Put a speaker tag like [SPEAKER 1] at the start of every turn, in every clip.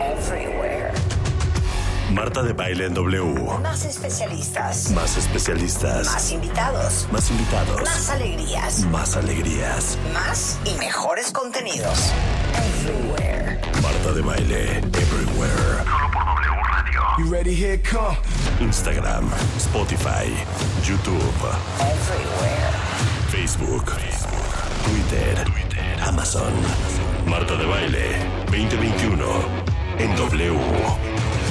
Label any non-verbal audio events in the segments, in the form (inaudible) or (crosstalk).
[SPEAKER 1] Everywhere.
[SPEAKER 2] Marta de baile en W.
[SPEAKER 1] Más especialistas.
[SPEAKER 2] Más especialistas.
[SPEAKER 1] Más invitados.
[SPEAKER 2] Más invitados.
[SPEAKER 1] Más alegrías.
[SPEAKER 2] Más alegrías.
[SPEAKER 1] Más y mejores contenidos. Everywhere.
[SPEAKER 2] Marta de baile everywhere. Solo por W Radio.
[SPEAKER 3] You ready? Here come.
[SPEAKER 2] Instagram, Spotify, YouTube,
[SPEAKER 1] Everywhere.
[SPEAKER 2] Facebook, Twitter, Amazon. Marta de baile 2021 en W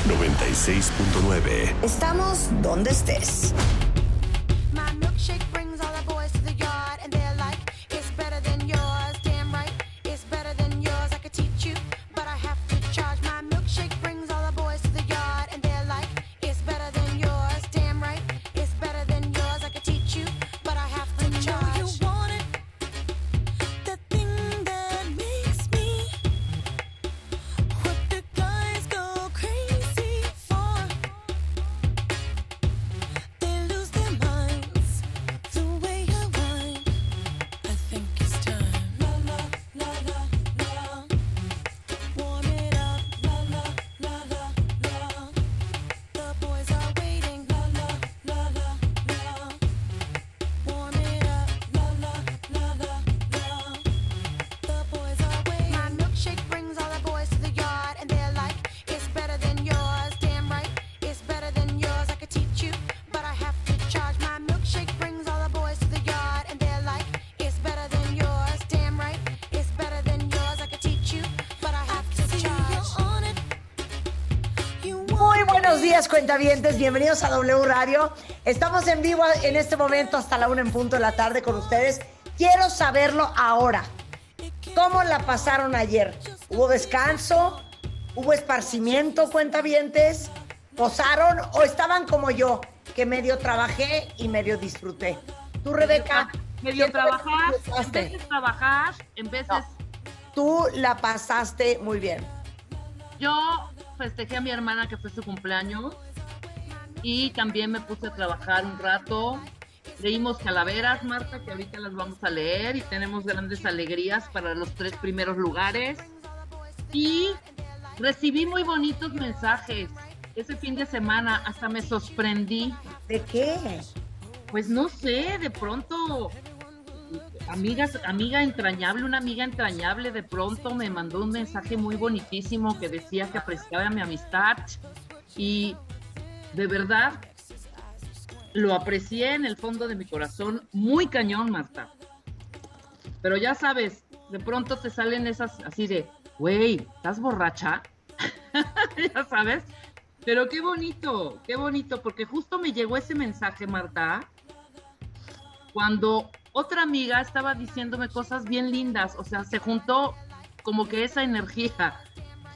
[SPEAKER 2] 96.9.
[SPEAKER 1] Estamos donde estés.
[SPEAKER 4] Días, cuentavientes. Bienvenidos a W Radio. Estamos en vivo en este momento hasta la una en punto de la tarde con ustedes. Quiero saberlo ahora. ¿Cómo la pasaron ayer? ¿Hubo descanso? ¿Hubo esparcimiento, cuentavientes? ¿Posaron o estaban como yo, que medio trabajé y medio disfruté? ¿Tú, Rebeca?
[SPEAKER 5] medio
[SPEAKER 4] ¿qué tal
[SPEAKER 5] trabajar, en de trabajar, en veces
[SPEAKER 4] Tú la pasaste muy bien.
[SPEAKER 5] yo festejé a mi hermana que fue su cumpleaños y también me puse a trabajar un rato. Leímos calaveras, Marta, que ahorita las vamos a leer y tenemos grandes alegrías para los tres primeros lugares. Y recibí muy bonitos mensajes ese fin de semana, hasta me sorprendí.
[SPEAKER 4] ¿De qué?
[SPEAKER 5] Pues no sé, de pronto, amigas, amiga entrañable, una amiga entrañable, de pronto me mandó un mensaje muy bonitísimo que decía que apreciaba mi amistad y de verdad lo aprecié en el fondo de mi corazón, muy cañón, Marta. Pero ya sabes, de pronto te salen esas así de, güey, ¿estás borracha? (laughs) ya sabes. Pero qué bonito, qué bonito, porque justo me llegó ese mensaje, Marta, cuando otra amiga estaba diciéndome cosas bien lindas, o sea, se juntó como que esa energía,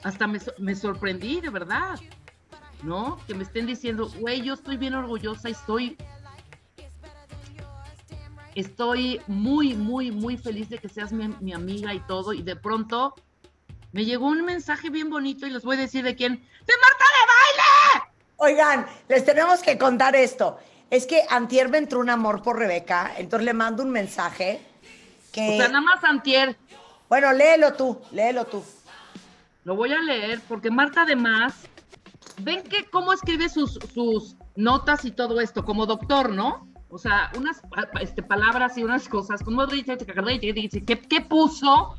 [SPEAKER 5] hasta me, so- me sorprendí, de verdad, ¿no? Que me estén diciendo, güey, yo estoy bien orgullosa y estoy, estoy muy, muy, muy feliz de que seas mi, mi amiga y todo, y de pronto me llegó un mensaje bien bonito y les voy a decir de quién, ¡de Marta de Baile!
[SPEAKER 4] Oigan, les tenemos que contar esto. Es que antier me entró un amor por Rebeca, entonces le mando un mensaje que...
[SPEAKER 5] O sea, nada más antier,
[SPEAKER 4] Bueno, léelo tú, léelo tú.
[SPEAKER 5] Lo voy a leer porque Marta además, ven que cómo escribe sus, sus notas y todo esto, como doctor, ¿no? O sea, unas este, palabras y unas cosas, como dice, ¿qué, ¿qué puso?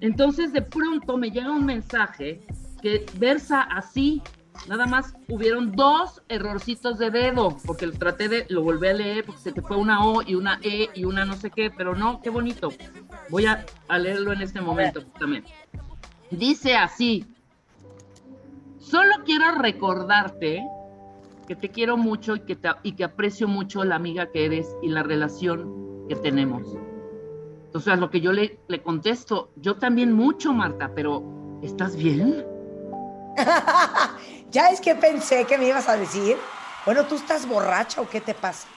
[SPEAKER 5] Entonces de pronto me llega un mensaje que versa así, nada más hubieron dos errorcitos de dedo, porque lo traté de, lo volví a leer, porque se te fue una O y una E y una no sé qué, pero no, qué bonito. Voy a, a leerlo en este momento también. Dice así, solo quiero recordarte que te quiero mucho y que, te- y que aprecio mucho la amiga que eres y la relación que tenemos. Entonces, a lo que yo le, le contesto, yo también mucho, Marta, pero ¿estás bien? (laughs)
[SPEAKER 4] ya es que pensé que me ibas a decir, bueno, ¿tú estás borracha o qué te pasa?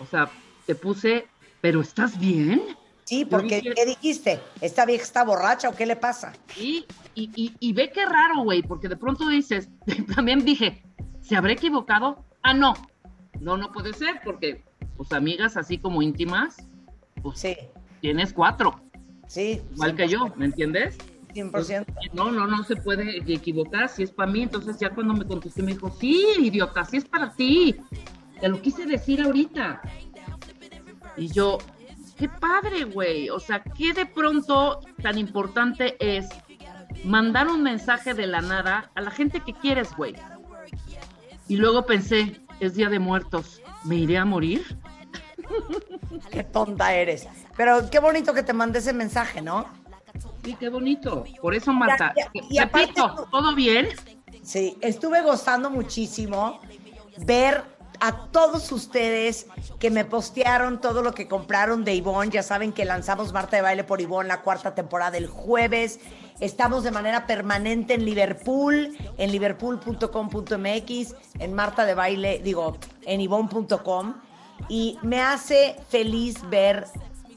[SPEAKER 5] O sea, te puse, pero ¿estás bien?
[SPEAKER 4] Sí, porque
[SPEAKER 5] dije-
[SPEAKER 4] ¿qué dijiste? ¿Esta vieja está borracha o qué le pasa?
[SPEAKER 5] Y, y, y, y ve qué raro, güey, porque de pronto dices, (laughs) también dije, ¿se habrá equivocado? Ah, no. No, no puede ser, porque, pues, amigas así como íntimas, pues,
[SPEAKER 4] Sí,
[SPEAKER 5] tienes cuatro,
[SPEAKER 4] sí.
[SPEAKER 5] igual que yo, ¿me entiendes?
[SPEAKER 4] 100%.
[SPEAKER 5] No, no, no se puede equivocar si es para mí. Entonces ya cuando me contesté me dijo, sí, idiota, sí es para ti. Te lo quise decir ahorita. Y yo, qué padre, güey. O sea, qué de pronto tan importante es mandar un mensaje de la nada a la gente que quieres, güey. Y luego pensé, es Día de Muertos, ¿me iré a morir? (laughs)
[SPEAKER 4] Qué tonta eres. Pero qué bonito que te mandé ese mensaje, ¿no?
[SPEAKER 5] Sí, qué bonito. Por eso, Marta,
[SPEAKER 4] Ya, ya, y aparte
[SPEAKER 5] repito, ¿todo bien?
[SPEAKER 4] Sí, estuve gozando muchísimo ver a todos ustedes que me postearon todo lo que compraron de Ivonne. Ya saben que lanzamos Marta de Baile por Ivonne la cuarta temporada el jueves. Estamos de manera permanente en Liverpool, en liverpool.com.mx, en Marta de Baile, digo, en ivonne.com. Y me hace feliz ver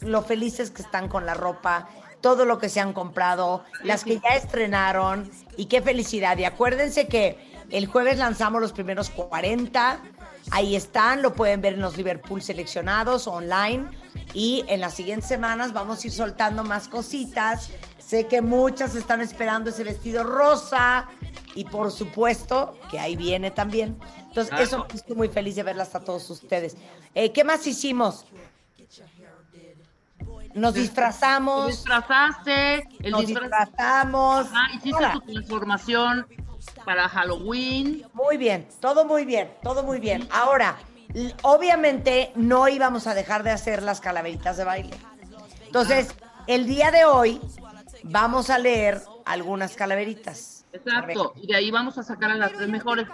[SPEAKER 4] lo felices que están con la ropa, todo lo que se han comprado, las que ya estrenaron y qué felicidad. Y acuérdense que el jueves lanzamos los primeros 40. Ahí están, lo pueden ver en los Liverpool seleccionados online. Y en las siguientes semanas vamos a ir soltando más cositas. Sé que muchas están esperando ese vestido rosa. Y por supuesto que ahí viene también. Entonces, eso estoy muy feliz de verlas a todos ustedes. Eh, ¿Qué más hicimos? Nos
[SPEAKER 5] Te
[SPEAKER 4] disfrazamos,
[SPEAKER 5] disfrazaste, el
[SPEAKER 4] nos
[SPEAKER 5] disfraz-
[SPEAKER 4] disfrazamos.
[SPEAKER 5] Ah, hiciste tu transformación para Halloween.
[SPEAKER 4] Muy bien, todo muy bien, todo muy bien. Ahora, obviamente no íbamos a dejar de hacer las calaveritas de baile. Entonces, el día de hoy vamos a leer algunas calaveritas.
[SPEAKER 5] Exacto. Y de ahí vamos a sacar a las tres mejores.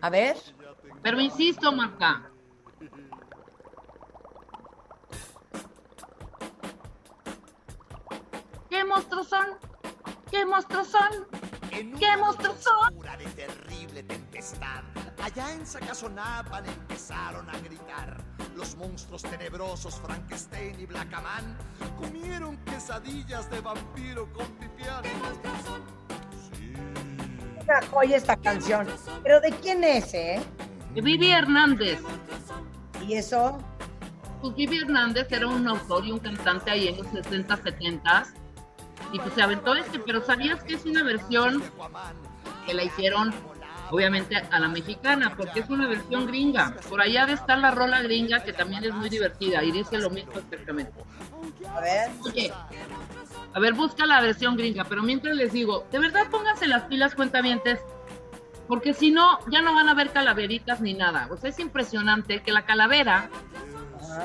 [SPEAKER 4] A ver.
[SPEAKER 5] Pero insisto, Marta. Monstruos son? ¿Qué monstruos son? ¿Qué monstruos son?
[SPEAKER 3] de terrible tempestad, allá en Sacazonapan empezaron a gritar. Los monstruos tenebrosos Frankenstein y Blackaman comieron quesadillas de vampiro con pipián.
[SPEAKER 4] Una joya esta canción. Pero ¿de quién es, eh?
[SPEAKER 5] De Vivi Hernández.
[SPEAKER 4] Y eso,
[SPEAKER 5] Pues Vivi Hernández era un autor y un cantante ahí en los 60, 70 y pues se aventó este, pero ¿sabías que es una versión que la hicieron obviamente a la mexicana? Porque es una versión gringa. Por allá de estar la rola gringa que también es muy divertida y dice lo mismo exactamente.
[SPEAKER 4] a ver.
[SPEAKER 5] Oye, a ver, busca la versión gringa, pero mientras les digo, de verdad pónganse las pilas cuentavientes, porque si no, ya no van a ver calaveritas ni nada. O sea, es impresionante que la calavera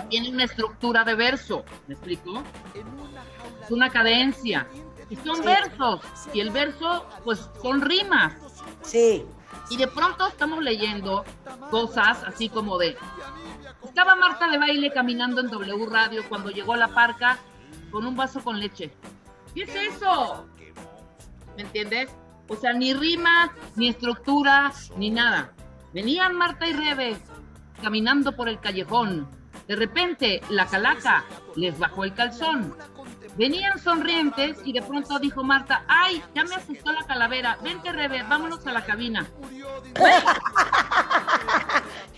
[SPEAKER 5] tiene una estructura de verso, ¿me explico? Es una cadencia. Y son
[SPEAKER 4] Sí.
[SPEAKER 5] versos, y el verso, pues, son rimas.
[SPEAKER 4] Sí.
[SPEAKER 5] Y de pronto estamos leyendo cosas así como de... Estaba Marta de baile caminando en W Radio cuando llegó a la parca con un vaso con leche. ¿Qué es eso? ¿Me entiendes? O sea, ni rima, ni estructura, ni nada. Venían Marta y Rebe caminando por el callejón. De repente, la calaca les bajó el calzón. Venían sonrientes y de pronto dijo Marta, ay, ya me asustó la calavera, vente Rebe, vámonos a la cabina. (laughs)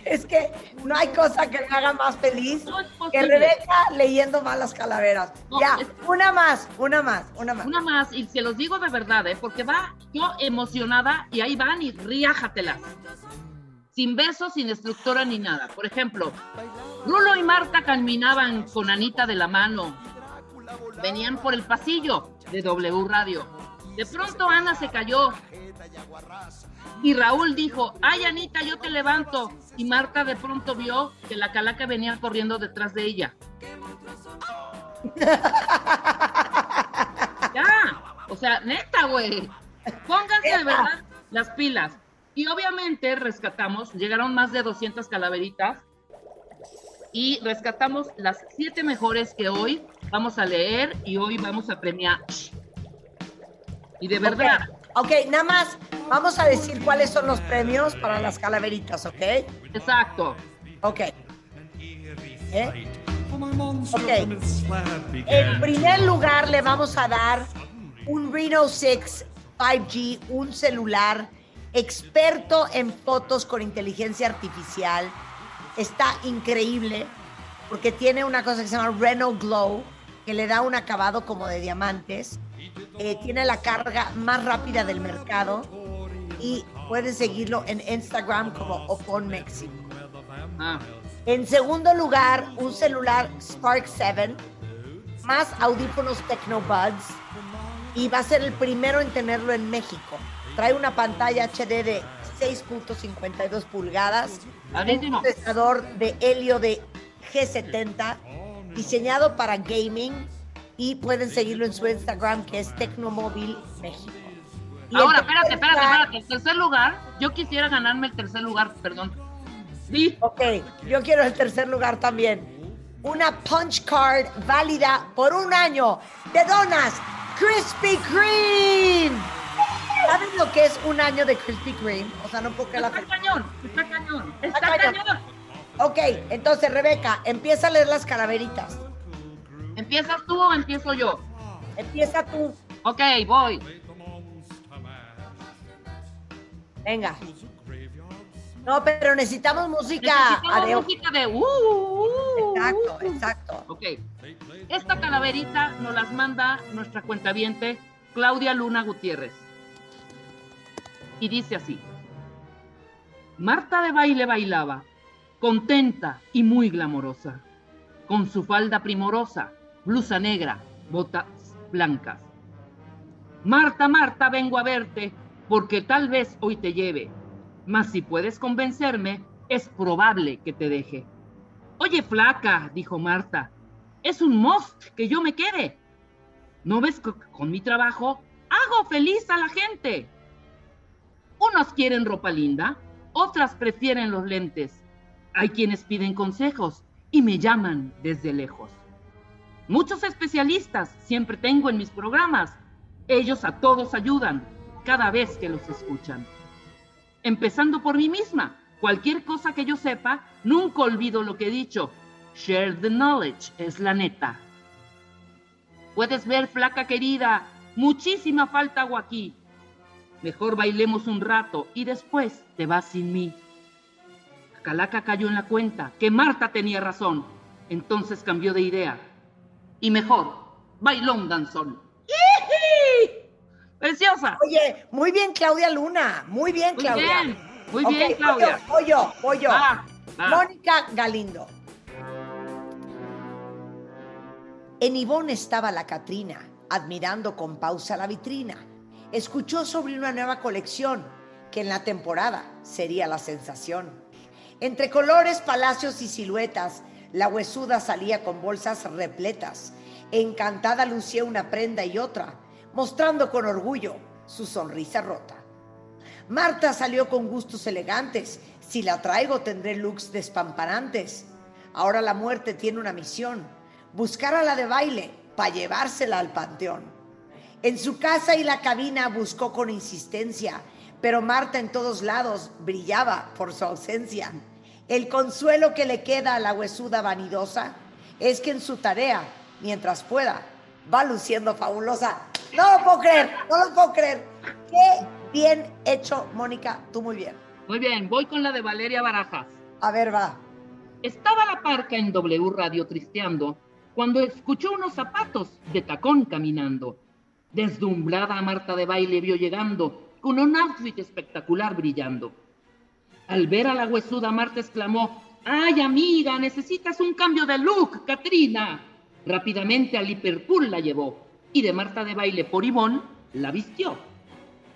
[SPEAKER 4] Es que no hay cosa que me haga más feliz
[SPEAKER 5] No
[SPEAKER 4] que. Rebeca leyendo malas calaveras.
[SPEAKER 5] No,
[SPEAKER 4] ya,
[SPEAKER 5] es-
[SPEAKER 4] una más, una más, una más.
[SPEAKER 5] Una más, y se los digo de verdad, ¿eh? porque va yo emocionada y ahí van y riájatelas. Sin besos, sin estructura ni nada. Por ejemplo, Rulo y Marta caminaban con Anita de la mano. Venían por el pasillo de W Radio. De pronto Ana se cayó. Y Raúl dijo, ay Anita, yo te levanto. Y Marta de pronto vio que la calaca venía corriendo detrás de ella. (laughs) Ya, o sea, neta, güey. Pónganse de verdad las pilas. Y obviamente rescatamos, llegaron más de 200 calaveritas y rescatamos las siete mejores que hoy vamos a leer y hoy vamos a premiar. Y de verdad,
[SPEAKER 4] Ok, nada más, vamos a decir cuáles son los premios para las calaveritas, ¿ok?
[SPEAKER 5] exacto.
[SPEAKER 4] Ok. ¿Eh? Ok. En primer lugar, le vamos a dar un Reno 6 5G, un celular experto en fotos con inteligencia artificial. Está increíble porque tiene una cosa que se llama Reno Glow, que le da un acabado como de diamantes. eh, tiene la carga más rápida del mercado y pueden seguirlo en Instagram como Opon México.
[SPEAKER 5] Ah,
[SPEAKER 4] En segundo lugar, un celular Spark 7 más audífonos Tecnobuds y va a ser el primero en tenerlo en México. Trae una pantalla HD de 6.52 pulgadas, un procesador de helio de G70 diseñado para gaming y pueden seguirlo en su Instagram que es Tecnomóvil México. Y
[SPEAKER 5] Ahora, espérate, espérate, espérate. El tercer lugar, yo quisiera ganarme el tercer lugar, perdón. Sí,
[SPEAKER 4] Ok, yo quiero el tercer lugar también. Una punch card válida por un año de donas Krispy Kreme. ¿Saben lo que es un año de Krispy Kreme? O sea, no puedo creer la
[SPEAKER 5] está cañón, está cañón, está
[SPEAKER 4] Está cañón.
[SPEAKER 5] cañón.
[SPEAKER 4] Ok, entonces Rebeca, empieza a leer las calaveritas.
[SPEAKER 5] ¿Empiezas tú o empiezo yo?
[SPEAKER 4] Empieza tú.
[SPEAKER 5] Ok, voy.
[SPEAKER 4] Venga. No, pero necesitamos música.
[SPEAKER 5] Necesitamos música de... uh, uh, uh,
[SPEAKER 4] Exacto,
[SPEAKER 5] uh.
[SPEAKER 4] exacto.
[SPEAKER 5] Ok. Esta calaverita nos las manda nuestra cuentaviente Claudia Luna Gutiérrez. Y dice así. Marta de baile bailaba, contenta y muy glamorosa, con su falda primorosa, blusa negra, botas blancas. Marta, Marta, vengo a verte, porque tal vez hoy te lleve, mas si puedes convencerme, es probable que te deje. Oye, flaca, dijo Marta, es un must que yo me quede. ¿No ves que con mi trabajo hago feliz a la gente? Unos quieren ropa linda, otras prefieren los lentes. Hay quienes piden consejos y me llaman desde lejos. Muchos especialistas siempre tengo en mis programas. Ellos a todos ayudan cada vez que los escuchan. Empezando por mí misma, cualquier cosa que yo sepa, nunca olvido lo que he dicho. Share the knowledge es la neta. Puedes ver, flaca querida, muchísima falta hago aquí. Mejor bailemos un rato y después te vas sin mí. Calaca cayó en la cuenta que Marta tenía razón. Entonces cambió de idea. Y mejor, bailó un danzón. ¡Iji! ¡Preciosa!
[SPEAKER 4] Oye, muy bien, Claudia Luna. Muy bien,
[SPEAKER 5] Muy
[SPEAKER 4] Claudia.
[SPEAKER 5] bien, muy bien, Claudia.
[SPEAKER 4] Voy yo, voy yo.
[SPEAKER 5] Va, va.
[SPEAKER 4] Mónica Galindo. En Ivonne estaba la Catrina, admirando con pausa la vitrina. Escuchó sobre una nueva colección que en la temporada sería la sensación. Entre colores, palacios y siluetas, la huesuda salía con bolsas repletas. Encantada lucía una prenda y otra, mostrando con orgullo su sonrisa rota. Marta salió con gustos elegantes. Si la traigo tendré looks despampanantes. Ahora la muerte tiene una misión. Buscar a la de baile para llevársela al panteón. En su casa y la cabina buscó con insistencia, pero Marta en todos lados brillaba por su ausencia. El consuelo que le queda a la huesuda vanidosa es que en su tarea, mientras pueda, va luciendo fabulosa. No lo puedo creer, no lo puedo creer. Qué bien hecho, Mónica, tú muy bien.
[SPEAKER 5] Muy bien, voy con la de Valeria Barajas.
[SPEAKER 4] A ver, va.
[SPEAKER 5] Estaba la parca en W Radio tristeando cuando escuchó unos zapatos de tacón caminando. Deslumbrada Marta de baile vio llegando con un outfit espectacular brillando. Al ver a la huesuda Marta exclamó, ¡Ay amiga, necesitas un cambio de look, Katrina! Rápidamente al Liverpool la llevó y de Marta de baile por Ivón la vistió.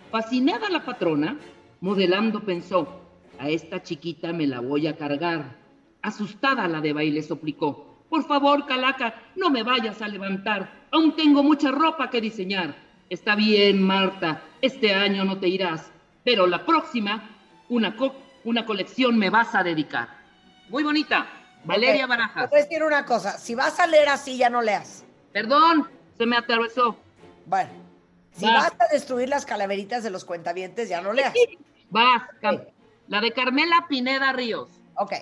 [SPEAKER 5] Fascinada la patrona, modelando pensó, a esta chiquita me la voy a cargar. Asustada la de baile suplicó, por favor, Calaca, no me vayas a levantar, aún tengo mucha ropa que diseñar. Está bien, Marta, este año no te irás, pero la próxima, una, co- una colección me vas a dedicar. Muy bonita, Valeria
[SPEAKER 4] Ok,
[SPEAKER 5] Barajas.
[SPEAKER 4] Te voy a decir una cosa, si vas a leer así, ya no leas.
[SPEAKER 5] Perdón, se me atravesó.
[SPEAKER 4] Bueno, si
[SPEAKER 5] Va.
[SPEAKER 4] vas a destruir las calaveritas de los cuentavientes, ya no leas.
[SPEAKER 5] Vas, Cam- la de Carmela Pineda Ríos.
[SPEAKER 4] Ok.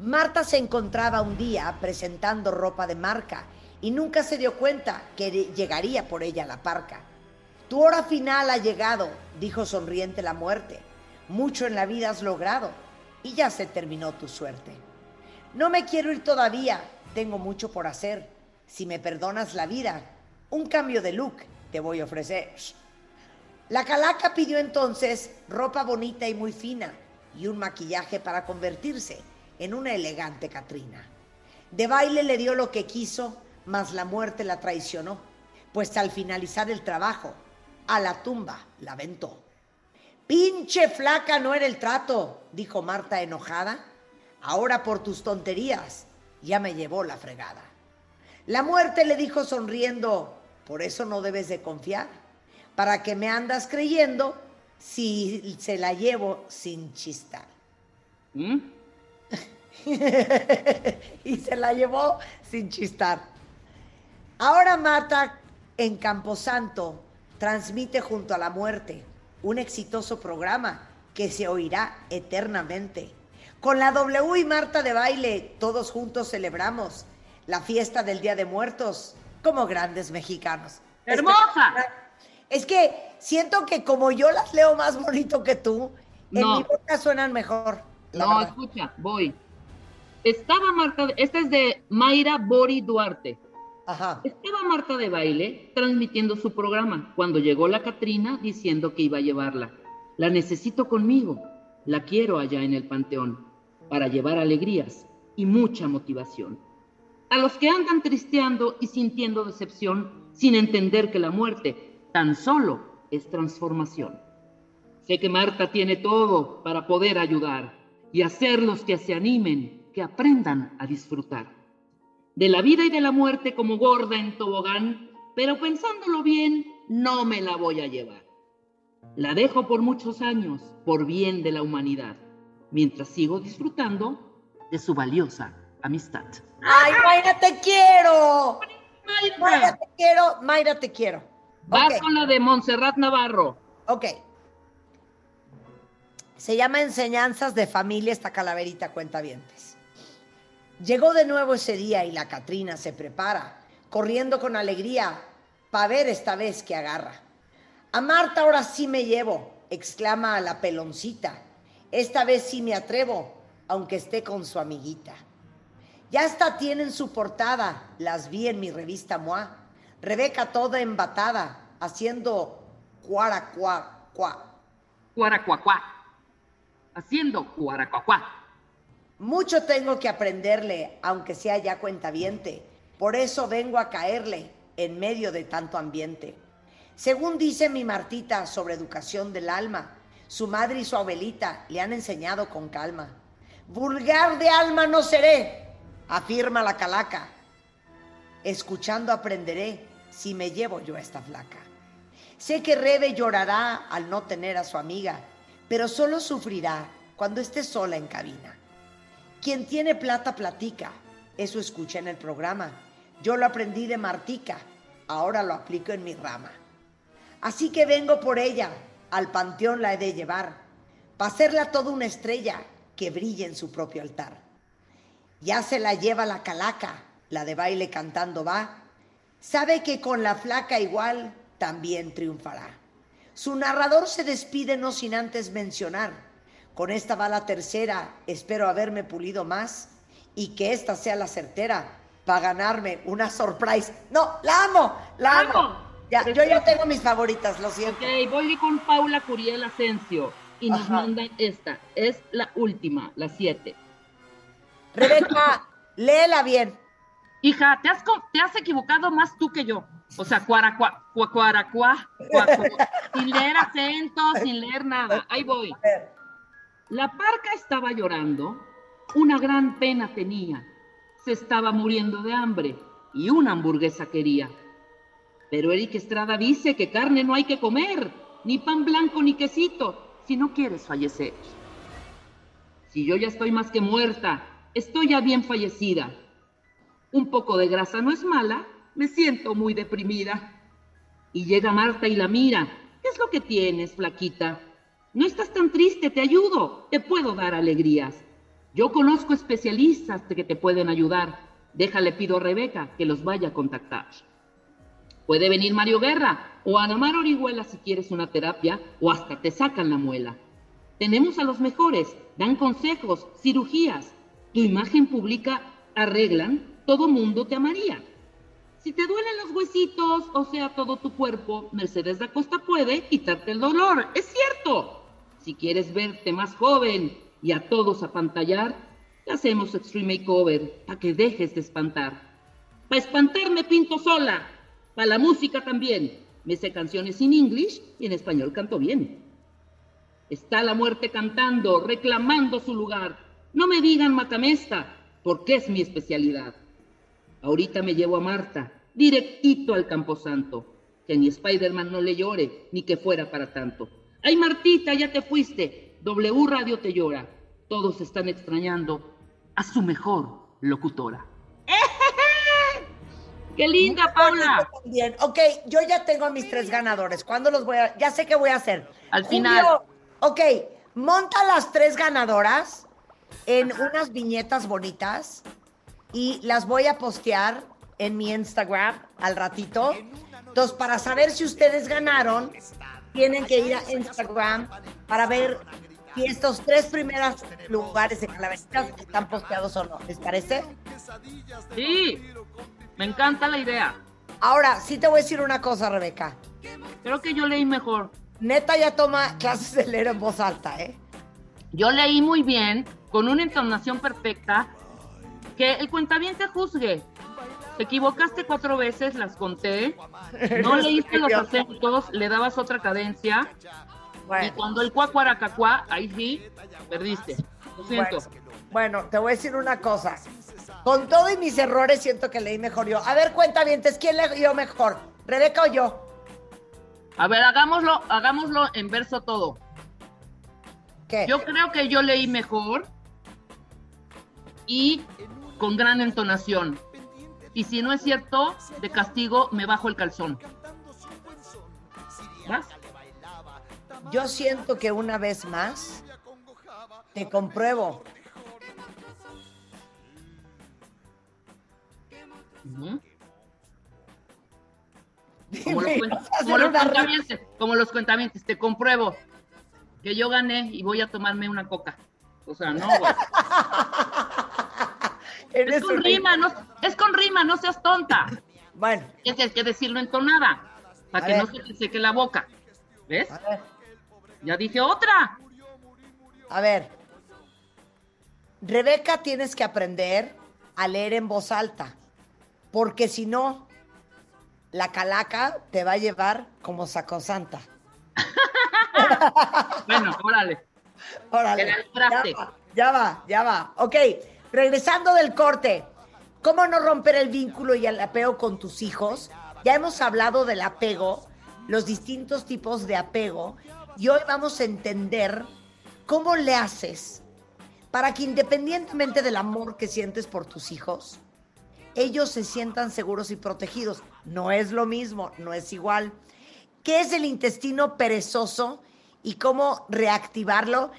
[SPEAKER 4] Marta se encontraba un día presentando ropa de marca y nunca se dio cuenta que llegaría por ella la parca. Tu hora final ha llegado, dijo sonriente la muerte. Mucho en la vida has logrado y ya se terminó tu suerte. No me quiero ir todavía, tengo mucho por hacer. Si me perdonas la vida, Un cambio de look te voy a ofrecer. La calaca pidió entonces ropa bonita y muy fina y un maquillaje para convertirse en una elegante Catrina. De baile le dio lo que quiso, mas la muerte la traicionó, pues al finalizar el trabajo, a la tumba la aventó. Pinche flaca no era el trato, dijo Marta enojada. Ahora por tus tonterías ya me llevó la fregada. La muerte le dijo sonriendo, por eso no debes de confiar. ¿Para que me andas creyendo si se la llevo sin chistar?
[SPEAKER 5] ¿Mm? (laughs)
[SPEAKER 4] y se la llevó sin chistar. Ahora Marta en Camposanto transmite junto a la muerte un exitoso programa que se oirá eternamente. Con la W y Marta de baile, todos juntos celebramos la fiesta del Día de Muertos como grandes mexicanos.
[SPEAKER 5] ¡Hermosa!
[SPEAKER 4] Es que siento que como yo las leo más bonito que tú, en
[SPEAKER 5] No.
[SPEAKER 4] mi boca suenan mejor.
[SPEAKER 5] No,
[SPEAKER 4] verdad.
[SPEAKER 5] escucha, voy. Estaba Marta, esta es de Mayra Bori Duarte.
[SPEAKER 4] Ajá.
[SPEAKER 5] Estaba Marta de baile transmitiendo su programa cuando llegó la Catrina diciendo que iba a llevarla. La necesito conmigo, la quiero allá en el panteón, para llevar alegrías y mucha motivación. A los que andan tristeando y sintiendo decepción sin entender que la muerte tan solo es transformación. Sé que Marta tiene todo para poder ayudar y hacerlos que se animen, que aprendan a disfrutar de la vida y de la muerte como gorda en tobogán, pero pensándolo bien, no me la voy a llevar. La dejo por muchos años, por bien de la humanidad, mientras sigo disfrutando de su valiosa amistad.
[SPEAKER 4] ¡Ay, Mayra, te quiero! Mayra,
[SPEAKER 5] Mayra,
[SPEAKER 4] te quiero. Mayra, te quiero.
[SPEAKER 5] vas con la de Montserrat Navarro.
[SPEAKER 4] ok. Se llama Enseñanzas de Familia esta calaverita cuentavientes. Llegó de nuevo ese día y la Catrina se prepara, corriendo con alegría, para ver esta vez que agarra. A Marta ahora sí me llevo, exclama a la peloncita. Esta vez sí me atrevo, aunque esté con su amiguita. Ya hasta tienen su portada, las vi en mi revista MOA. Rebeca toda embatada, haciendo cuara cuá cuá.
[SPEAKER 5] Cuaracuacuá. Haciendo cuaracuacuá.
[SPEAKER 4] Mucho tengo que aprenderle, aunque sea ya cuentaviente. Por eso vengo a caerle en medio de tanto ambiente. Según dice mi Martita sobre educación del alma, su madre y su abuelita le han enseñado con calma. Vulgar de alma no seré, afirma la calaca. Escuchando aprenderé si me llevo yo a esta flaca. Sé que Rebe llorará al no tener a su amiga, pero solo sufrirá cuando esté sola en cabina. Quien tiene plata platica, eso escuché en el programa. Yo lo aprendí de Martica, ahora lo aplico en mi rama. Así que vengo por ella, al panteón la he de llevar, para hacerla toda una estrella que brille en su propio altar. Ya se la lleva la calaca, la de baile cantando va, sabe que con la flaca igual también triunfará. Su narrador se despide no sin antes mencionar, con esta va la tercera, espero haberme pulido más y que esta sea la certera para ganarme una surprise. No, la amo, la amo.
[SPEAKER 5] amo.
[SPEAKER 4] Ya, yo ya tengo mis favoritas, lo siento.
[SPEAKER 5] Ok, voy con Paula Curiel Asensio y nos
[SPEAKER 4] Ajá.
[SPEAKER 5] mandan esta. Es la última, la siete.
[SPEAKER 4] Rebeca, (laughs) léela bien.
[SPEAKER 5] Hija, te has, te has equivocado más tú que yo. O sea, cuaracua, cua- cuaracua, cua- cua- (laughs) sin leer acento, sin leer nada. Ahí voy.
[SPEAKER 4] A ver,
[SPEAKER 5] La parca estaba llorando, una gran pena tenía. Se estaba muriendo de hambre y una hamburguesa quería. Pero Eric Estrada dice que carne no hay que comer, ni pan blanco ni quesito, si no quieres fallecer. Si yo ya estoy más que muerta, estoy ya bien fallecida. Un poco de grasa no es mala, me siento muy deprimida. Y llega Marta y la mira. ¿Qué es lo que tienes, flaquita? No estás tan triste, te ayudo, te puedo dar alegrías. Yo conozco especialistas que te pueden ayudar. Déjale, pido a Rebeca que los vaya a contactar. Puede venir Mario Guerra o Ana Mar Orihuela si quieres una terapia o hasta te sacan la muela. Tenemos a los mejores, dan consejos, cirugías. Tu imagen pública arreglan, todo mundo te amaría. Si te duelen los huesitos, o sea, todo tu cuerpo, Mercedes da Costa puede quitarte el dolor. Es cierto. Si quieres verte más joven y a todos apantallar, te hacemos Extreme Makeover para que dejes de espantar. Para espantar me pinto sola. Para la música también. Me sé canciones en inglés y en español canto bien. Está la muerte cantando, reclamando su lugar. No me digan matamesta, porque es mi especialidad. Ahorita me llevo a Marta, directito al Camposanto. Que ni Spider-Man no le llore, ni que fuera para tanto. Ay, Martita, ya te fuiste. W Radio te llora. Todos están extrañando a su mejor locutora. (laughs) ¡Qué linda, Paula!
[SPEAKER 4] Bien, ok, yo ya tengo a mis tres ganadores. ¿Cuándo los voy a...? Ya sé qué voy a hacer.
[SPEAKER 5] Al final.
[SPEAKER 4] ok, monta las tres ganadoras en unas viñetas bonitas y las voy a postear en mi Instagram al ratito. Entonces, para saber si ustedes ganaron, tienen que ir a Instagram para ver si estos tres primeros lugares de calaveritas están posteados o no. ¿Les parece?
[SPEAKER 5] Sí, me encanta la idea.
[SPEAKER 4] Ahora, sí te voy a decir una cosa, Rebeca.
[SPEAKER 5] Creo que yo leí mejor.
[SPEAKER 4] Neta ya toma clases de leer en voz alta, ¿eh?
[SPEAKER 5] Yo leí muy bien, con una entonación perfecta, que el cuentaviente juzgue. Te equivocaste cuatro veces, las conté. (laughs) No leíste los acentos, le dabas otra cadencia. Y cuando el cuacuaracacuá, ahí sí, perdiste. Lo siento.
[SPEAKER 4] bueno, bueno, te voy a decir una cosa. Con todo y mis errores, siento que leí mejor yo. A ver, cuenta bien, ¿quién leyó mejor? ¿Rebeca o yo?
[SPEAKER 5] A ver, hagámoslo, hagámoslo en verso todo.
[SPEAKER 4] ¿Qué?
[SPEAKER 5] Yo creo que yo leí mejor y con gran entonación. Y si no es cierto, de castigo me bajo el calzón. ¿Vas?
[SPEAKER 4] Yo siento que una vez más te compruebo.
[SPEAKER 5] Como los,
[SPEAKER 4] Dime,
[SPEAKER 5] cuen-
[SPEAKER 4] ¿vas a hacer
[SPEAKER 5] como los
[SPEAKER 4] una re-
[SPEAKER 5] cuentavientes, como los cuentavientes, te compruebo que yo gané y voy a tomarme una coca. O sea, no, güey. (laughs) Es con
[SPEAKER 4] un-
[SPEAKER 5] rima, no, es no seas tonta.
[SPEAKER 4] Bueno,
[SPEAKER 5] Tienes que decirlo entonada, para
[SPEAKER 4] A
[SPEAKER 5] que
[SPEAKER 4] ver.
[SPEAKER 5] no se te seque la boca. ¿Ves?
[SPEAKER 4] a ver,
[SPEAKER 5] Ya dije otra.
[SPEAKER 4] a ver. Rebeca, tienes que aprender a leer en voz alta, porque si no, la calaca te va a llevar como sacosanta. (laughs)
[SPEAKER 5] Bueno, órale.
[SPEAKER 4] Órale, ya va, ya va, ya va. Ok, regresando del corte, ¿cómo no romper el vínculo y el apego con tus hijos? Ya hemos hablado del apego, los distintos tipos de apego, y hoy vamos a entender cómo le haces para que independientemente del amor que sientes por tus hijos, ellos se sientan seguros y protegidos. No es lo mismo, no es igual. ¿Qué es el intestino perezoso y cómo reactivarlo?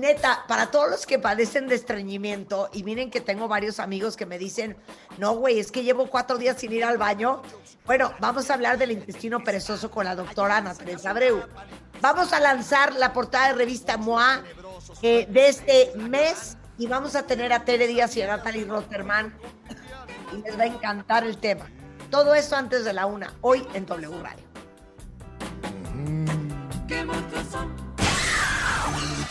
[SPEAKER 4] Neta, para todos los que padecen de estreñimiento, y miren que tengo varios amigos que me dicen, no, güey, es que llevo cuatro días sin ir al baño. Bueno, vamos a hablar del intestino perezoso con la doctora Ana Teresa Abreu. Vamos a lanzar la portada de revista MOA eh, de este mes y vamos a tener a Tere Díaz y a Natalie Rotterman y les va a encantar el tema. Todo esto antes de la una, hoy en W Radio.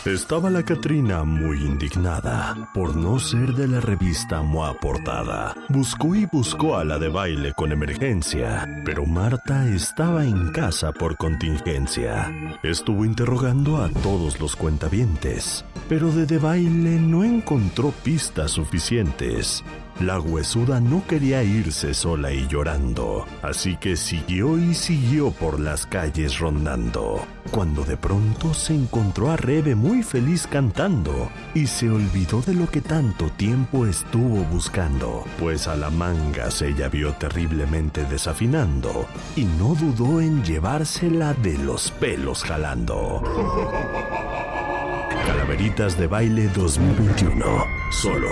[SPEAKER 2] Estaba la Catrina muy indignada por no ser de la revista MOA Portada. Buscó y buscó a la de baile con emergencia, pero Marta estaba en casa por contingencia. Estuvo interrogando a todos los cuentavientes, pero de baile no encontró pistas suficientes. La huesuda no quería irse sola y llorando, así que siguió y siguió por las calles rondando, cuando de pronto se encontró a Rebe muy feliz cantando y se olvidó de lo que tanto tiempo estuvo buscando, pues a la manga se ella vio terriblemente desafinando y no dudó en llevársela de los pelos jalando. (laughs) Calaveritas de Baile 2021. Solo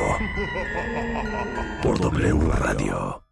[SPEAKER 2] por W Radio.